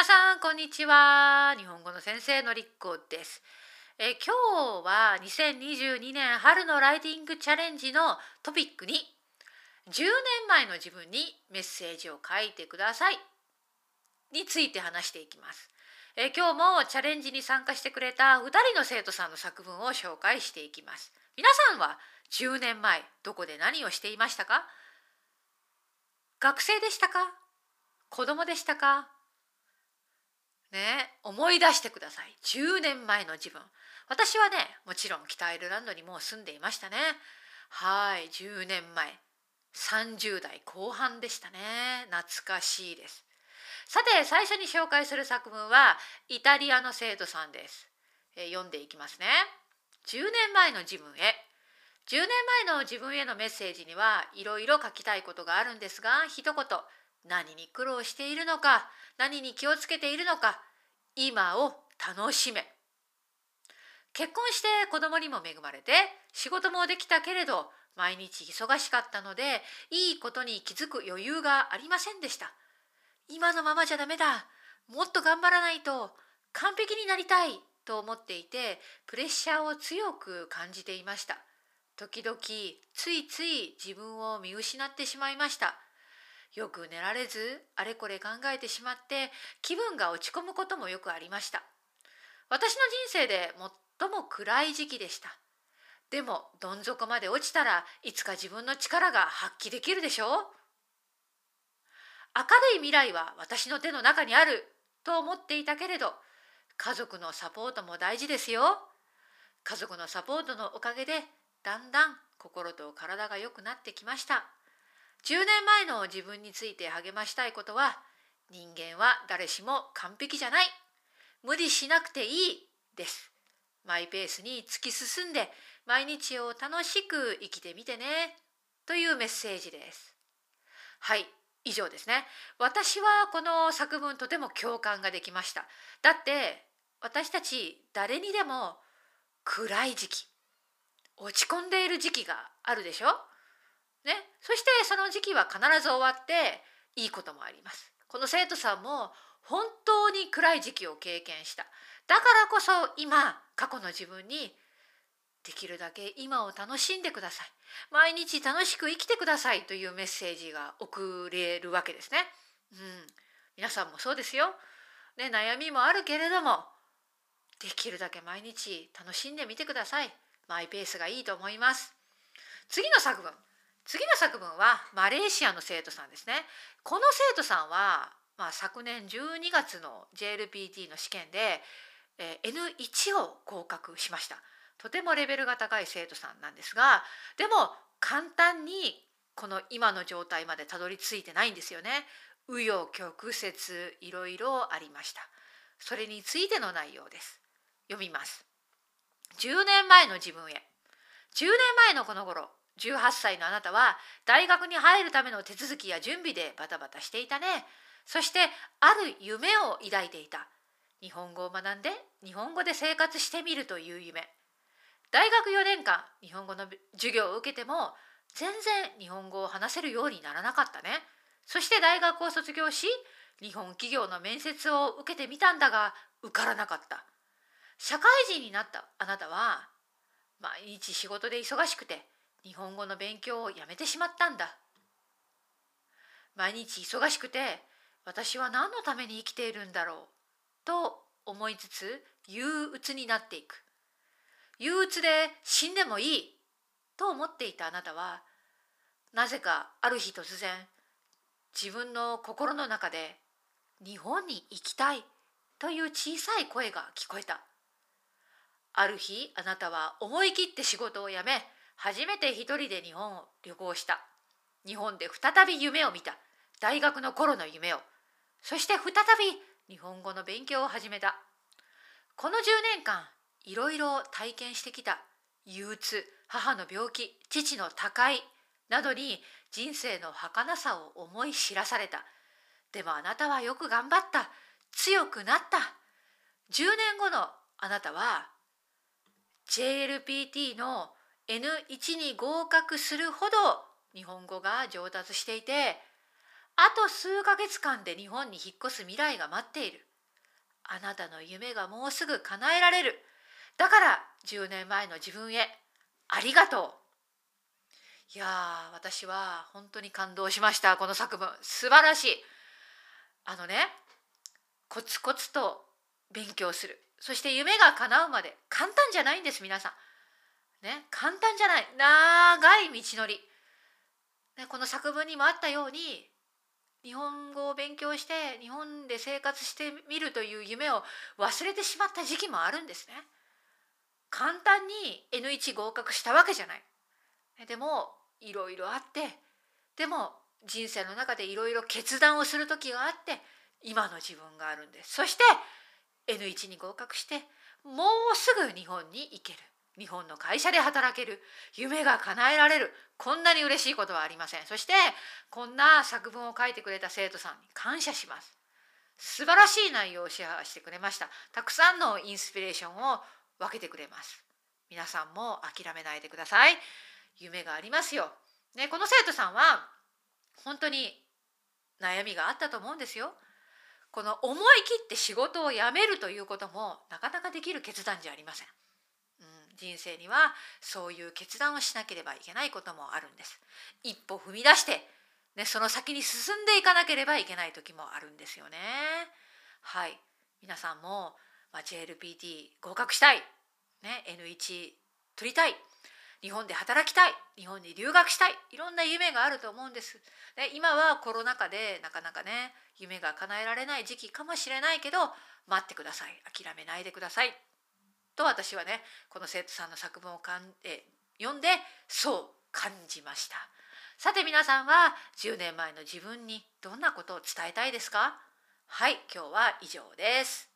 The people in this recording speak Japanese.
皆さんこんにちは。日本語の先生のりっこです。え今日は2022年春のライティングチャレンジのトピックに10年前の自分にメッセージを書いてください。について話していきます。え今日もチャレンジに参加してくれた2人の生徒さんの作文を紹介していきます。皆さんは10年前どこで何をしていましたか？学生でしたか？子供でしたか？ね思い出してください。10年前の自分。私はねもちろん北アイルランドにもう住んでいましたね。はい10年前。30代後半でしたね。懐かしいです。さて最初に紹介する作文はイタリアの生徒さんです、え読んでいきますね。10年前の自分へ。10年前の自分へのメッセージにはいろいろ書きたいことがあるんですが一言。何に苦労しているのか何に気をつけているのか今を楽しめ。結婚して子供にも恵まれて仕事もできたけれど毎日忙しかったのでいいことに気づく余裕がありませんでした。今のままじゃダメだ。もっと頑張らないと完璧になりたいと思っていてプレッシャーを強く感じていました。時々ついつい自分を見失ってしまいました。よく寝られずあれこれ考えてしまって気分が落ち込むこともよくありました。私の人生で最も暗い時期でした。でもどん底まで落ちたらいつか自分の力が発揮できるでしょう。明るい未来は私の手の中にあると思っていたけれど家族のサポートも大事ですよ。家族のサポートのおかげでだんだん心と体が良くなってきました。10年前の自分について励ましたいことは人間は誰しも完璧じゃない。無理しなくていいです。マイペースに突き進んで毎日を楽しく生きてみてね。というメッセージです。はい以上ですね。私はこの作文とても共感ができました。だって私たち誰にでも暗い時期落ち込んでいる時期があるでしょ、そしてその時期は必ず終わっていいこともあります。この生徒さんも本当に暗い時期を経験した。だからこそ今過去の自分にできるだけ今を楽しんでください。毎日楽しく生きてくださいというメッセージが送れるわけですね。うん、皆さんもそうですよ。ね、悩みもあるけれどもできるだけ毎日楽しんでみてください。マイペースがいいと思います。次の作文。次の作文はマレーシアの生徒さんですね。この生徒さんは、まあ、昨年12月の JLPT の試験で、えー、N1 を合格しました。とてもレベルが高い生徒さんなんですがでも簡単にこの今の状態までたどり着いてないんですよね。紆余曲折いろいろありました。それについての内容です。読みます。10年前の自分へ。10年前のこの頃18歳のあなたは大学に入るための手続きや準備でバタバタしていたね。そしてある夢を抱いていた。日本語を学んで日本語で生活してみるという夢。大学4年間日本語の授業を受けても全然日本語を話せるようにならなかったね。そして大学を卒業し日本企業の面接を受けてみたんだが受からなかった。社会人になったあなたは毎日仕事で忙しくて日本語の勉強をやめてしまったんだ。毎日忙しくて私は何のために生きているんだろうと思いつつ憂鬱になっていく。憂鬱で死んでもいいと思っていたあなたはなぜかある日突然自分の心の中で日本に行きたいという小さい声が聞こえた。ある日あなたは思い切って仕事を辞め初めて一人で日本を旅行した。日本で再び夢を見た。大学の頃の夢を。そして再び日本語の勉強を始めた。この10年間、いろいろ体験してきた。憂鬱、母の病気、父の他界などに人生の儚さを思い知らされた。でもあなたはよく頑張った。強くなった。10年後のあなたは JLPT の N1 に合格するほど日本語が上達していてあと数ヶ月間で日本に引っ越す未来が待っている。あなたの夢がもうすぐ叶えられる。だから10年前の自分へありがとう。いやー私は本当に感動しましたこの作文。素晴らしい。あのねコツコツと勉強する。そして夢が叶うまで。簡単じゃないんです皆さん。ね簡単じゃない長い道のり、ね、この作文にもあったように日本語を勉強して日本で生活してみるという夢を忘れてしまった時期もあるんですね。簡単に N1 合格したわけじゃない。でもいろいろあってでも人生の中でいろいろ決断をする時があって今の自分があるんです。そして N1 に合格してもうすぐ日本に行ける。日本の会社で働ける夢が叶えられるこんなに嬉しいことはありません。そしてこんな作文を書いてくれた生徒さんに感謝します。素晴らしい内容をシェアしてくれました。たくさんのインスピレーションを分けてくれます。皆さんも諦めないでください。夢がありますよ、ね、この生徒さんは本当に悩みがあったと思うんですよ。この思い切って仕事を辞めるということもなかなかできる決断じゃありません。人生にはそういう決断をしなければいけないこともあるんです。一歩踏み出して、ね、その先に進んでいかなければいけない時もあるんですよね。はい。皆さんも、まあ、JLPT 合格したい、ね、N1 取りたい、日本で働きたい、日本に留学したい、いろんな夢があると思うんです。で今はコロナ禍でなかなかね、夢が叶えられない時期かもしれないけど、待ってください。諦めないでください。と私はねこの生徒さんの作文をかんえ読んでそう感じました。さて皆さんは10年前の自分にどんなことを伝えたいですか？はい今日は以上です。